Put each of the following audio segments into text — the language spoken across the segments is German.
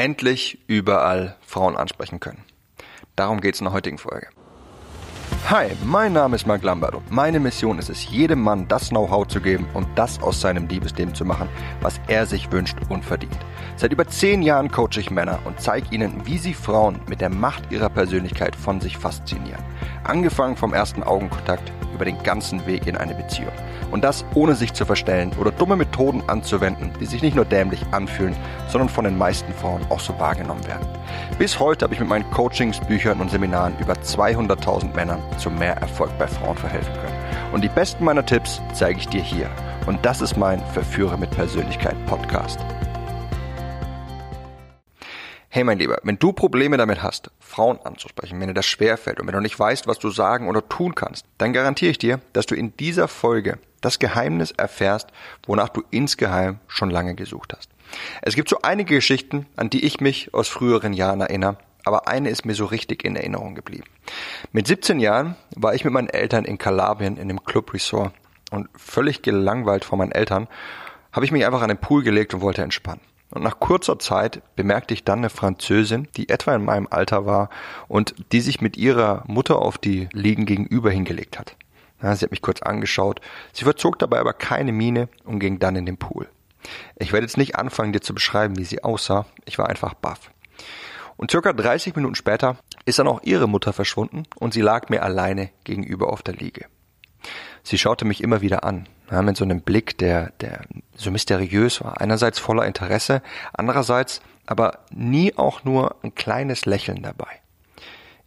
endlich überall Frauen ansprechen können. Darum geht es in der heutigen Folge. Hi, mein Name ist Mark Lambert und meine Mission ist es, jedem Mann das Know-how zu geben und das aus seinem Liebesleben zu machen, was er sich wünscht und verdient. Seit über zehn Jahren coache ich Männer und zeige ihnen, wie sie Frauen mit der Macht ihrer Persönlichkeit von sich faszinieren. Angefangen vom ersten Augenkontakt über den ganzen Weg in eine Beziehung. Und das ohne sich zu verstellen oder dumme Methoden anzuwenden, die sich nicht nur dämlich anfühlen, sondern von den meisten Frauen auch so wahrgenommen werden. Bis heute habe ich mit meinen Coachings, Büchern und Seminaren über 200.000 Männern zu mehr Erfolg bei Frauen verhelfen können. Und die besten meiner Tipps zeige ich dir hier. Und das ist mein Verführer mit Persönlichkeit Podcast. Hey mein Lieber, wenn du Probleme damit hast, Frauen anzusprechen, wenn dir das schwerfällt und wenn du nicht weißt, was du sagen oder tun kannst, dann garantiere ich dir, dass du in dieser Folge das Geheimnis erfährst, wonach du insgeheim schon lange gesucht hast. Es gibt so einige Geschichten, an die ich mich aus früheren Jahren erinnere, aber eine ist mir so richtig in Erinnerung geblieben. Mit 17 Jahren war ich mit meinen Eltern in Kalabrien in einem Club Resort und völlig gelangweilt von meinen Eltern habe ich mich einfach an den Pool gelegt und wollte entspannen. Und nach kurzer Zeit bemerkte ich dann eine Französin, die etwa in meinem Alter war und die sich mit ihrer Mutter auf die Liegen gegenüber hingelegt hat. Ja, sie hat mich kurz angeschaut, sie verzog dabei aber keine Miene und ging dann in den Pool. Ich werde jetzt nicht anfangen, dir zu beschreiben, wie sie aussah, ich war einfach baff. Und circa 30 Minuten später ist dann auch ihre Mutter verschwunden und sie lag mir alleine gegenüber auf der Liege. Sie schaute mich immer wieder an, ja, mit so einem Blick, der, der so mysteriös war. Einerseits voller Interesse, andererseits aber nie auch nur ein kleines Lächeln dabei.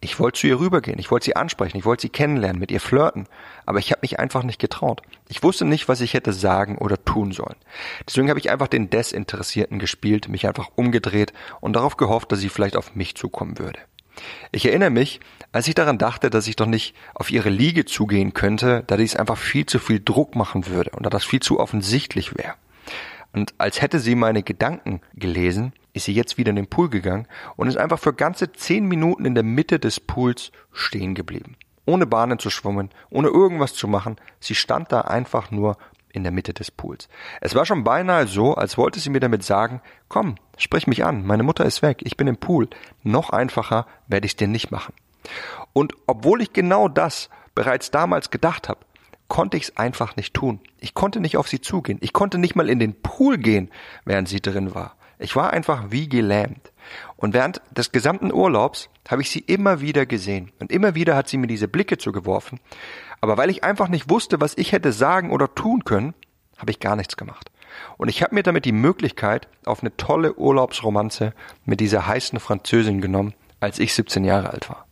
Ich wollte zu ihr rübergehen, ich wollte sie ansprechen, ich wollte sie kennenlernen, mit ihr flirten, aber ich habe mich einfach nicht getraut. Ich wusste nicht, was ich hätte sagen oder tun sollen. Deswegen habe ich einfach den Desinteressierten gespielt, mich einfach umgedreht und darauf gehofft, dass sie vielleicht auf mich zukommen würde. Ich erinnere mich, als ich daran dachte, dass ich doch nicht auf ihre Liege zugehen könnte, da dies einfach viel zu viel Druck machen würde und da das viel zu offensichtlich wäre. Und als hätte sie meine Gedanken gelesen, ist sie jetzt wieder in den Pool gegangen und ist einfach für ganze zehn Minuten in der Mitte des Pools stehen geblieben. Ohne Bahnen zu schwimmen, ohne irgendwas zu machen. Sie stand da einfach nur in der Mitte des Pools. Es war schon beinahe so, als wollte sie mir damit sagen, komm, sprich mich an, meine Mutter ist weg, ich bin im Pool. Noch einfacher werde ich es dir nicht machen. Und obwohl ich genau das bereits damals gedacht habe, konnte ich es einfach nicht tun. Ich konnte nicht auf sie zugehen. Ich konnte nicht mal in den Pool gehen, während sie drin war. Ich war einfach wie gelähmt. Und während des gesamten Urlaubs habe ich sie immer wieder gesehen. Und immer wieder hat sie mir diese Blicke zugeworfen. Aber weil ich einfach nicht wusste, was ich hätte sagen oder tun können, habe ich gar nichts gemacht. Und ich habe mir damit die Möglichkeit auf eine tolle Urlaubsromanze mit dieser heißen Französin genommen, als ich 17 Jahre alt war.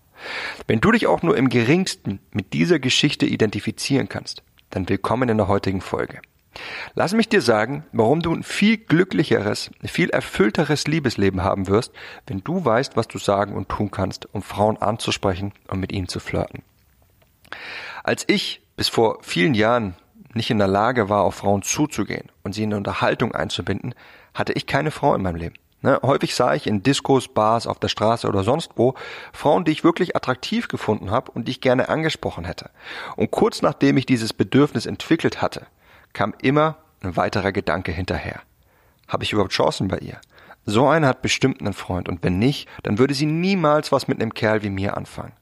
Wenn du dich auch nur im geringsten mit dieser Geschichte identifizieren kannst, dann willkommen in der heutigen Folge. Lass mich dir sagen, warum du ein viel glücklicheres, viel erfüllteres Liebesleben haben wirst, wenn du weißt, was du sagen und tun kannst, um Frauen anzusprechen und mit ihnen zu flirten. Als ich bis vor vielen Jahren nicht in der Lage war, auf Frauen zuzugehen und sie in eine Unterhaltung einzubinden, hatte ich keine Frau in meinem Leben. Ne, häufig sah ich in Diskos, Bars, auf der Straße oder sonst wo Frauen, die ich wirklich attraktiv gefunden habe und die ich gerne angesprochen hätte. Und kurz nachdem ich dieses Bedürfnis entwickelt hatte, kam immer ein weiterer Gedanke hinterher. Habe ich überhaupt Chancen bei ihr? So eine hat bestimmt einen Freund und wenn nicht, dann würde sie niemals was mit einem Kerl wie mir anfangen.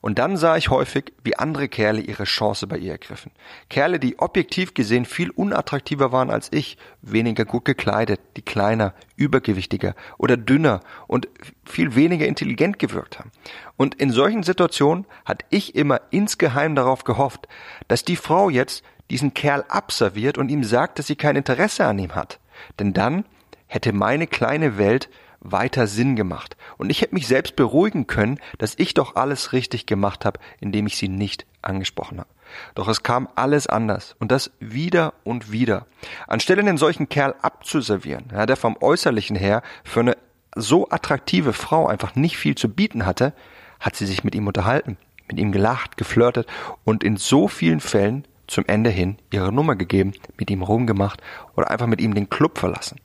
Und dann sah ich häufig, wie andere Kerle ihre Chance bei ihr ergriffen. Kerle, die objektiv gesehen viel unattraktiver waren als ich, weniger gut gekleidet, die kleiner, übergewichtiger oder dünner und viel weniger intelligent gewirkt haben. Und in solchen Situationen hat ich immer insgeheim darauf gehofft, dass die Frau jetzt diesen Kerl abserviert und ihm sagt, dass sie kein Interesse an ihm hat. Denn dann hätte meine kleine Welt weiter Sinn gemacht. Und ich hätte mich selbst beruhigen können, dass ich doch alles richtig gemacht habe, indem ich sie nicht angesprochen habe. Doch es kam alles anders und das wieder und wieder. Anstelle einen solchen Kerl abzuservieren, ja, der vom Äußerlichen her für eine so attraktive Frau einfach nicht viel zu bieten hatte, hat sie sich mit ihm unterhalten, mit ihm gelacht, geflirtet und in so vielen Fällen zum Ende hin ihre Nummer gegeben, mit ihm rumgemacht oder einfach mit ihm den Club verlassen.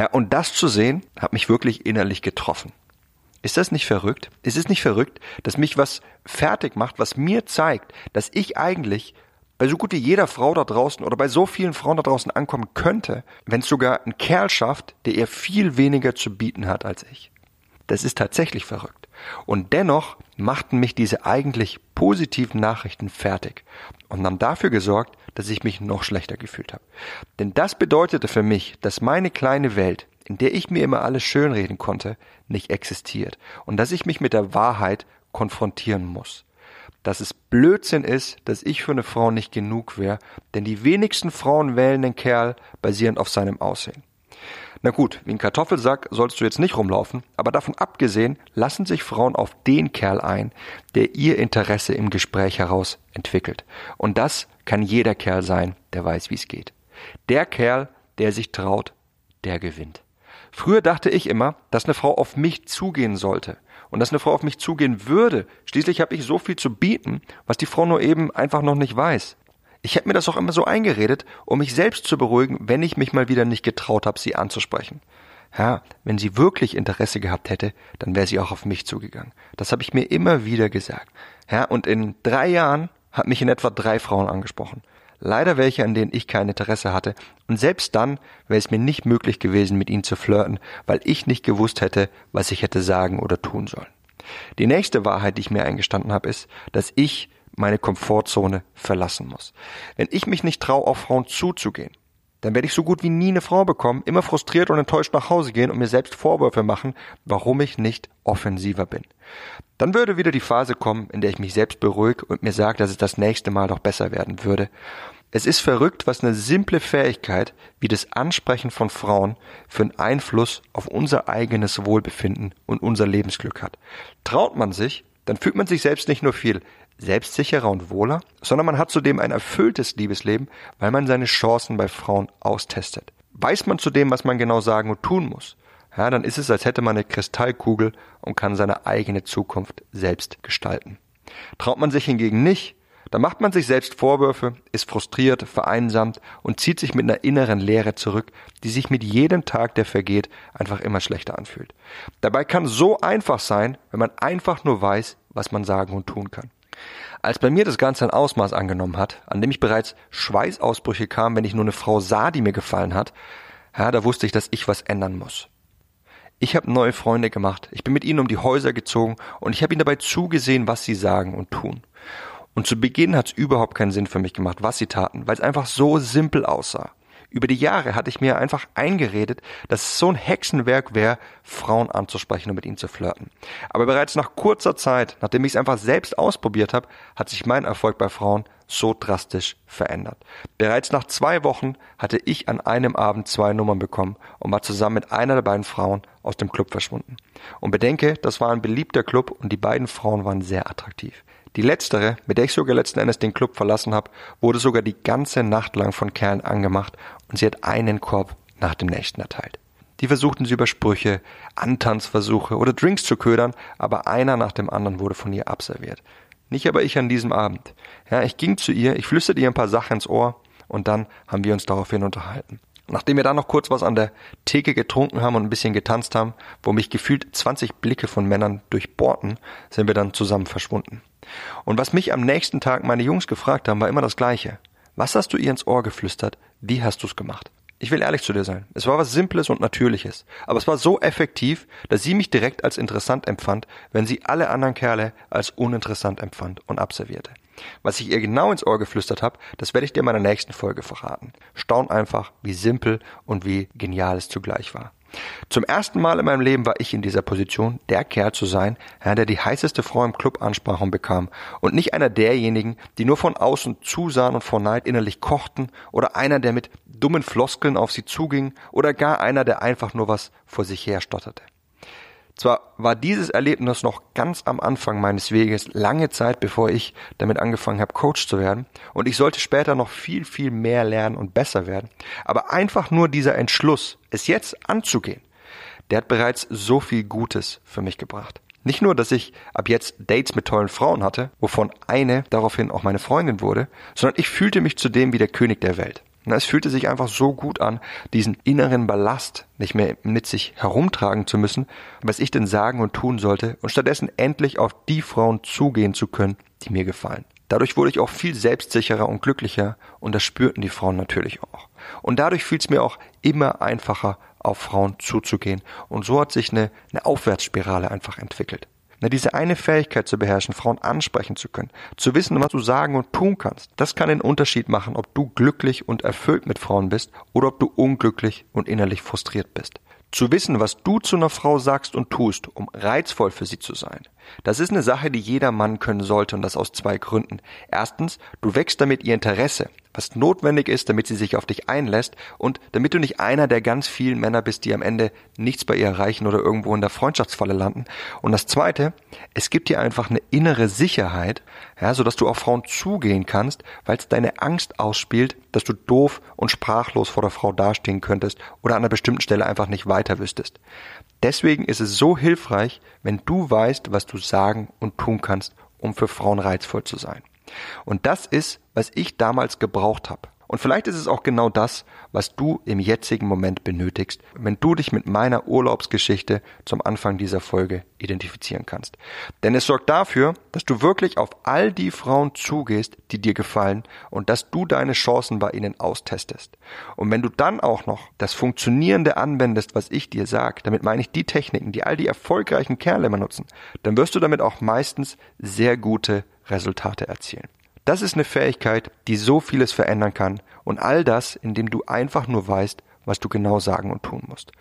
Ja, und das zu sehen, hat mich wirklich innerlich getroffen. Ist das nicht verrückt? Ist es nicht verrückt, dass mich was fertig macht, was mir zeigt, dass ich eigentlich bei so gut wie jeder Frau da draußen oder bei so vielen Frauen da draußen ankommen könnte, wenn es sogar ein Kerl schafft, der ihr viel weniger zu bieten hat als ich. Das ist tatsächlich verrückt. Und dennoch machten mich diese eigentlich positiven Nachrichten fertig und haben dafür gesorgt, dass ich mich noch schlechter gefühlt habe. Denn das bedeutete für mich, dass meine kleine Welt, in der ich mir immer alles schönreden konnte, nicht existiert und dass ich mich mit der Wahrheit konfrontieren muss dass es Blödsinn ist, dass ich für eine Frau nicht genug wäre, denn die wenigsten Frauen wählen den Kerl basierend auf seinem Aussehen. Na gut, wie ein Kartoffelsack sollst du jetzt nicht rumlaufen, aber davon abgesehen lassen sich Frauen auf den Kerl ein, der ihr Interesse im Gespräch heraus entwickelt. Und das kann jeder Kerl sein, der weiß, wie es geht. Der Kerl, der sich traut, der gewinnt. Früher dachte ich immer, dass eine Frau auf mich zugehen sollte und dass eine Frau auf mich zugehen würde. Schließlich habe ich so viel zu bieten, was die Frau nur eben einfach noch nicht weiß. Ich habe mir das auch immer so eingeredet, um mich selbst zu beruhigen, wenn ich mich mal wieder nicht getraut habe, sie anzusprechen. Ja, wenn sie wirklich Interesse gehabt hätte, dann wäre sie auch auf mich zugegangen. Das habe ich mir immer wieder gesagt. Ja, und in drei Jahren hat mich in etwa drei Frauen angesprochen. Leider welche, an denen ich kein Interesse hatte. Und selbst dann wäre es mir nicht möglich gewesen, mit ihnen zu flirten, weil ich nicht gewusst hätte, was ich hätte sagen oder tun sollen. Die nächste Wahrheit, die ich mir eingestanden habe, ist, dass ich meine Komfortzone verlassen muss. Wenn ich mich nicht traue, auf Frauen zuzugehen, dann werde ich so gut wie nie eine Frau bekommen, immer frustriert und enttäuscht nach Hause gehen und mir selbst Vorwürfe machen, warum ich nicht offensiver bin. Dann würde wieder die Phase kommen, in der ich mich selbst beruhige und mir sage, dass es das nächste Mal doch besser werden würde. Es ist verrückt, was eine simple Fähigkeit wie das Ansprechen von Frauen für einen Einfluss auf unser eigenes Wohlbefinden und unser Lebensglück hat. Traut man sich, dann fühlt man sich selbst nicht nur viel selbstsicherer und wohler, sondern man hat zudem ein erfülltes Liebesleben, weil man seine Chancen bei Frauen austestet. Weiß man zudem, was man genau sagen und tun muss, ja, dann ist es, als hätte man eine Kristallkugel und kann seine eigene Zukunft selbst gestalten. Traut man sich hingegen nicht, dann macht man sich selbst Vorwürfe, ist frustriert, vereinsamt und zieht sich mit einer inneren Leere zurück, die sich mit jedem Tag, der vergeht, einfach immer schlechter anfühlt. Dabei kann so einfach sein, wenn man einfach nur weiß, was man sagen und tun kann. Als bei mir das Ganze ein Ausmaß angenommen hat, an dem ich bereits Schweißausbrüche kam, wenn ich nur eine Frau sah, die mir gefallen hat, ja, da wusste ich, dass ich was ändern muss. Ich habe neue Freunde gemacht, ich bin mit ihnen um die Häuser gezogen und ich habe ihnen dabei zugesehen, was sie sagen und tun. Und zu Beginn hat es überhaupt keinen Sinn für mich gemacht, was sie taten, weil es einfach so simpel aussah. Über die Jahre hatte ich mir einfach eingeredet, dass es so ein Hexenwerk wäre, Frauen anzusprechen und mit ihnen zu flirten. Aber bereits nach kurzer Zeit, nachdem ich es einfach selbst ausprobiert habe, hat sich mein Erfolg bei Frauen so drastisch verändert. Bereits nach zwei Wochen hatte ich an einem Abend zwei Nummern bekommen und war zusammen mit einer der beiden Frauen aus dem Club verschwunden. Und bedenke, das war ein beliebter Club und die beiden Frauen waren sehr attraktiv. Die letztere, mit der ich sogar letzten Endes den Club verlassen habe, wurde sogar die ganze Nacht lang von Kerlen angemacht und sie hat einen Korb nach dem nächsten erteilt. Die versuchten sie über Sprüche, Antanzversuche oder Drinks zu ködern, aber einer nach dem anderen wurde von ihr abserviert. Nicht aber ich an diesem Abend. Ja, ich ging zu ihr, ich flüsterte ihr ein paar Sachen ins Ohr und dann haben wir uns daraufhin unterhalten. Nachdem wir dann noch kurz was an der Theke getrunken haben und ein bisschen getanzt haben, wo mich gefühlt 20 Blicke von Männern durchbohrten, sind wir dann zusammen verschwunden. Und was mich am nächsten Tag meine Jungs gefragt haben, war immer das Gleiche. Was hast du ihr ins Ohr geflüstert? Wie hast du's gemacht? Ich will ehrlich zu dir sein. Es war was Simples und Natürliches. Aber es war so effektiv, dass sie mich direkt als interessant empfand, wenn sie alle anderen Kerle als uninteressant empfand und abservierte. Was ich ihr genau ins Ohr geflüstert habe, das werde ich dir in meiner nächsten Folge verraten. Staun einfach, wie simpel und wie genial es zugleich war. Zum ersten Mal in meinem Leben war ich in dieser Position, der Kerl zu sein, der die heißeste Frau im Club Ansprachung bekam und nicht einer derjenigen, die nur von außen zusahen und vor Neid innerlich kochten oder einer, der mit dummen Floskeln auf sie zuging oder gar einer, der einfach nur was vor sich her stotterte. Zwar war dieses Erlebnis noch ganz am Anfang meines Weges, lange Zeit bevor ich damit angefangen habe, Coach zu werden, und ich sollte später noch viel, viel mehr lernen und besser werden, aber einfach nur dieser Entschluss, es jetzt anzugehen, der hat bereits so viel Gutes für mich gebracht. Nicht nur, dass ich ab jetzt Dates mit tollen Frauen hatte, wovon eine daraufhin auch meine Freundin wurde, sondern ich fühlte mich zudem wie der König der Welt. Es fühlte sich einfach so gut an, diesen inneren Ballast nicht mehr mit sich herumtragen zu müssen, was ich denn sagen und tun sollte und stattdessen endlich auf die Frauen zugehen zu können, die mir gefallen. Dadurch wurde ich auch viel selbstsicherer und glücklicher und das spürten die Frauen natürlich auch. Und dadurch fiel es mir auch immer einfacher, auf Frauen zuzugehen. Und so hat sich eine, eine Aufwärtsspirale einfach entwickelt. Na, diese eine Fähigkeit zu beherrschen, Frauen ansprechen zu können, zu wissen, was du sagen und tun kannst, das kann den Unterschied machen, ob du glücklich und erfüllt mit Frauen bist oder ob du unglücklich und innerlich frustriert bist. Zu wissen, was du zu einer Frau sagst und tust, um reizvoll für sie zu sein, das ist eine Sache, die jeder Mann können sollte und das aus zwei Gründen. Erstens, du wächst damit ihr Interesse, was notwendig ist, damit sie sich auf dich einlässt und damit du nicht einer der ganz vielen Männer bist, die am Ende nichts bei ihr erreichen oder irgendwo in der Freundschaftsfalle landen. Und das zweite, es gibt dir einfach eine innere Sicherheit, ja, sodass du auf Frauen zugehen kannst, weil es deine Angst ausspielt, dass du doof und sprachlos vor der Frau dastehen könntest oder an einer bestimmten Stelle einfach nicht weiter wüsstest. Deswegen ist es so hilfreich, wenn du weißt, was du sagen und tun kannst, um für Frauen reizvoll zu sein. Und das ist, was ich damals gebraucht habe. Und vielleicht ist es auch genau das, was du im jetzigen Moment benötigst, wenn du dich mit meiner Urlaubsgeschichte zum Anfang dieser Folge identifizieren kannst. Denn es sorgt dafür, dass du wirklich auf all die Frauen zugehst, die dir gefallen und dass du deine Chancen bei ihnen austestest. Und wenn du dann auch noch das Funktionierende anwendest, was ich dir sage, damit meine ich die Techniken, die all die erfolgreichen Kerle immer nutzen, dann wirst du damit auch meistens sehr gute Resultate erzielen. Das ist eine Fähigkeit, die so vieles verändern kann und all das, indem du einfach nur weißt, was du genau sagen und tun musst.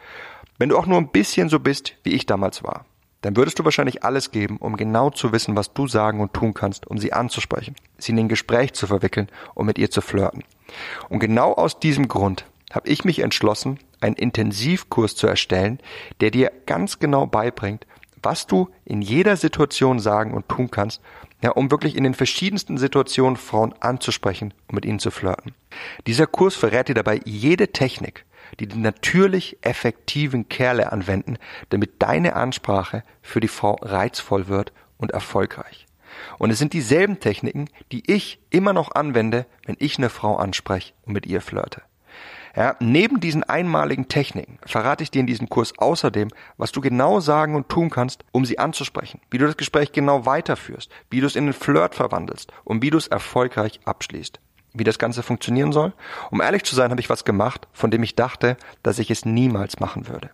Wenn du auch nur ein bisschen so bist, wie ich damals war, dann würdest du wahrscheinlich alles geben, um genau zu wissen, was du sagen und tun kannst, um sie anzusprechen, sie in ein Gespräch zu verwickeln und mit ihr zu flirten. Und genau aus diesem Grund habe ich mich entschlossen, einen Intensivkurs zu erstellen, der dir ganz genau beibringt, was du in jeder Situation sagen und tun kannst, ja, um wirklich in den verschiedensten Situationen Frauen anzusprechen und mit ihnen zu flirten. Dieser Kurs verrät dir dabei jede Technik, die die natürlich effektiven Kerle anwenden, damit deine Ansprache für die Frau reizvoll wird und erfolgreich. Und es sind dieselben Techniken, die ich immer noch anwende, wenn ich eine Frau anspreche und mit ihr flirte. Ja, neben diesen einmaligen Techniken verrate ich dir in diesem Kurs außerdem, was du genau sagen und tun kannst, um sie anzusprechen, wie du das Gespräch genau weiterführst, wie du es in einen Flirt verwandelst und wie du es erfolgreich abschließt. Wie das Ganze funktionieren soll? Um ehrlich zu sein, habe ich was gemacht, von dem ich dachte, dass ich es niemals machen würde.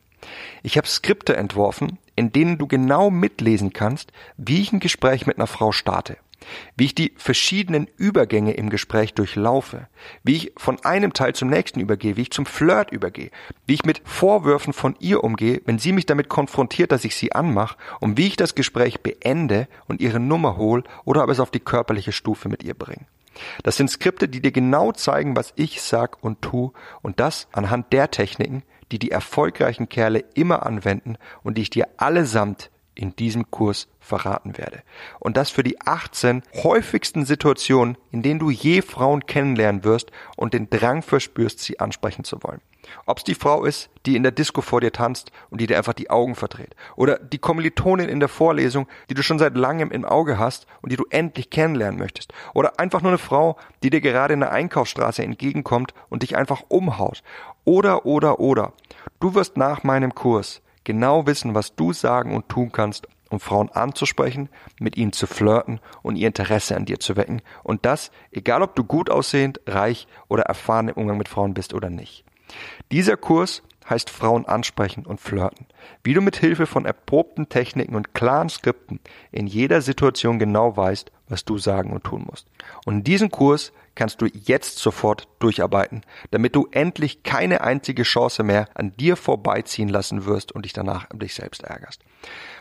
Ich habe Skripte entworfen, in denen du genau mitlesen kannst, wie ich ein Gespräch mit einer Frau starte wie ich die verschiedenen Übergänge im Gespräch durchlaufe, wie ich von einem Teil zum nächsten übergehe, wie ich zum Flirt übergehe, wie ich mit Vorwürfen von ihr umgehe, wenn sie mich damit konfrontiert, dass ich sie anmache, und wie ich das Gespräch beende und ihre Nummer hole oder aber es auf die körperliche Stufe mit ihr bringe. Das sind Skripte, die dir genau zeigen, was ich sag und tu, und das anhand der Techniken, die die erfolgreichen Kerle immer anwenden und die ich dir allesamt in diesem Kurs verraten werde. Und das für die 18 häufigsten Situationen, in denen du je Frauen kennenlernen wirst und den Drang verspürst, sie ansprechen zu wollen. Ob es die Frau ist, die in der Disco vor dir tanzt und die dir einfach die Augen verdreht. Oder die Kommilitonin in der Vorlesung, die du schon seit langem im Auge hast und die du endlich kennenlernen möchtest. Oder einfach nur eine Frau, die dir gerade in der Einkaufsstraße entgegenkommt und dich einfach umhaut. Oder, oder, oder. Du wirst nach meinem Kurs genau wissen, was du sagen und tun kannst, um Frauen anzusprechen, mit ihnen zu flirten und ihr Interesse an dir zu wecken. Und das, egal ob du gut aussehend, reich oder erfahren im Umgang mit Frauen bist oder nicht. Dieser Kurs heißt Frauen ansprechen und flirten. Wie du mit Hilfe von erprobten Techniken und klaren Skripten in jeder Situation genau weißt, was du sagen und tun musst. Und in diesem Kurs kannst du jetzt sofort durcharbeiten, damit du endlich keine einzige Chance mehr an dir vorbeiziehen lassen wirst und dich danach um dich selbst ärgerst.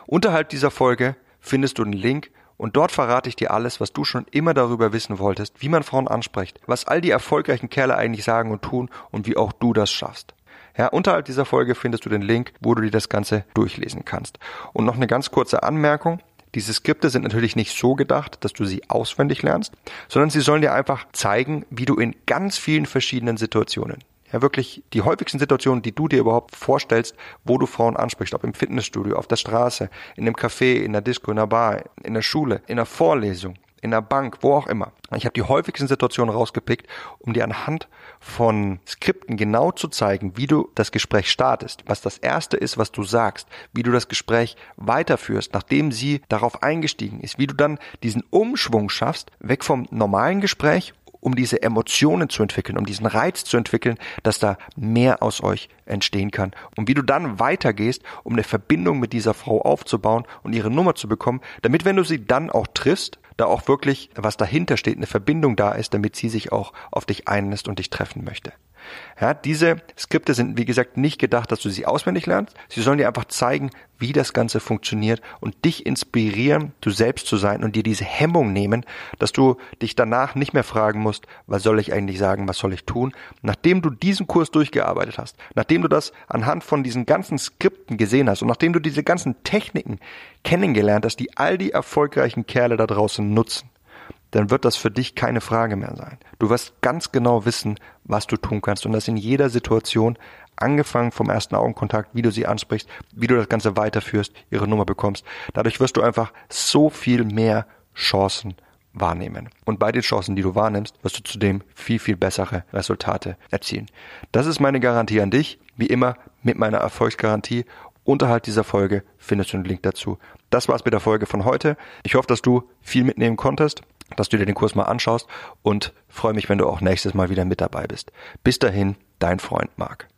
Unterhalb dieser Folge findest du den Link und dort verrate ich dir alles, was du schon immer darüber wissen wolltest, wie man Frauen anspricht, was all die erfolgreichen Kerle eigentlich sagen und tun und wie auch du das schaffst. Ja, unterhalb dieser Folge findest du den Link, wo du dir das Ganze durchlesen kannst. Und noch eine ganz kurze Anmerkung. Diese Skripte sind natürlich nicht so gedacht, dass du sie auswendig lernst, sondern sie sollen dir einfach zeigen, wie du in ganz vielen verschiedenen Situationen, ja wirklich die häufigsten Situationen, die du dir überhaupt vorstellst, wo du Frauen ansprichst, ob im Fitnessstudio, auf der Straße, in einem Café, in der Disco, in der Bar, in der Schule, in der Vorlesung, in der Bank, wo auch immer. Ich habe die häufigsten Situationen rausgepickt, um dir anhand von Skripten genau zu zeigen, wie du das Gespräch startest, was das erste ist, was du sagst, wie du das Gespräch weiterführst, nachdem sie darauf eingestiegen ist, wie du dann diesen Umschwung schaffst, weg vom normalen Gespräch um diese Emotionen zu entwickeln, um diesen Reiz zu entwickeln, dass da mehr aus euch entstehen kann. Und wie du dann weitergehst, um eine Verbindung mit dieser Frau aufzubauen und ihre Nummer zu bekommen, damit wenn du sie dann auch triffst, da auch wirklich was dahinter steht, eine Verbindung da ist, damit sie sich auch auf dich einlässt und dich treffen möchte. Ja, diese Skripte sind, wie gesagt, nicht gedacht, dass du sie auswendig lernst. Sie sollen dir einfach zeigen, wie das Ganze funktioniert und dich inspirieren, du selbst zu sein und dir diese Hemmung nehmen, dass du dich danach nicht mehr fragen musst, was soll ich eigentlich sagen, was soll ich tun. Nachdem du diesen Kurs durchgearbeitet hast, nachdem du das anhand von diesen ganzen Skripten gesehen hast und nachdem du diese ganzen Techniken kennengelernt hast, die all die erfolgreichen Kerle da draußen nutzen, dann wird das für dich keine Frage mehr sein. Du wirst ganz genau wissen, was du tun kannst und das in jeder Situation, angefangen vom ersten Augenkontakt, wie du sie ansprichst, wie du das Ganze weiterführst, ihre Nummer bekommst. Dadurch wirst du einfach so viel mehr Chancen wahrnehmen. Und bei den Chancen, die du wahrnimmst, wirst du zudem viel, viel bessere Resultate erzielen. Das ist meine Garantie an dich, wie immer mit meiner Erfolgsgarantie. Unterhalb dieser Folge findest du einen Link dazu. Das war's mit der Folge von heute. Ich hoffe, dass du viel mitnehmen konntest dass du dir den Kurs mal anschaust und freue mich, wenn du auch nächstes Mal wieder mit dabei bist. Bis dahin, dein Freund Marc.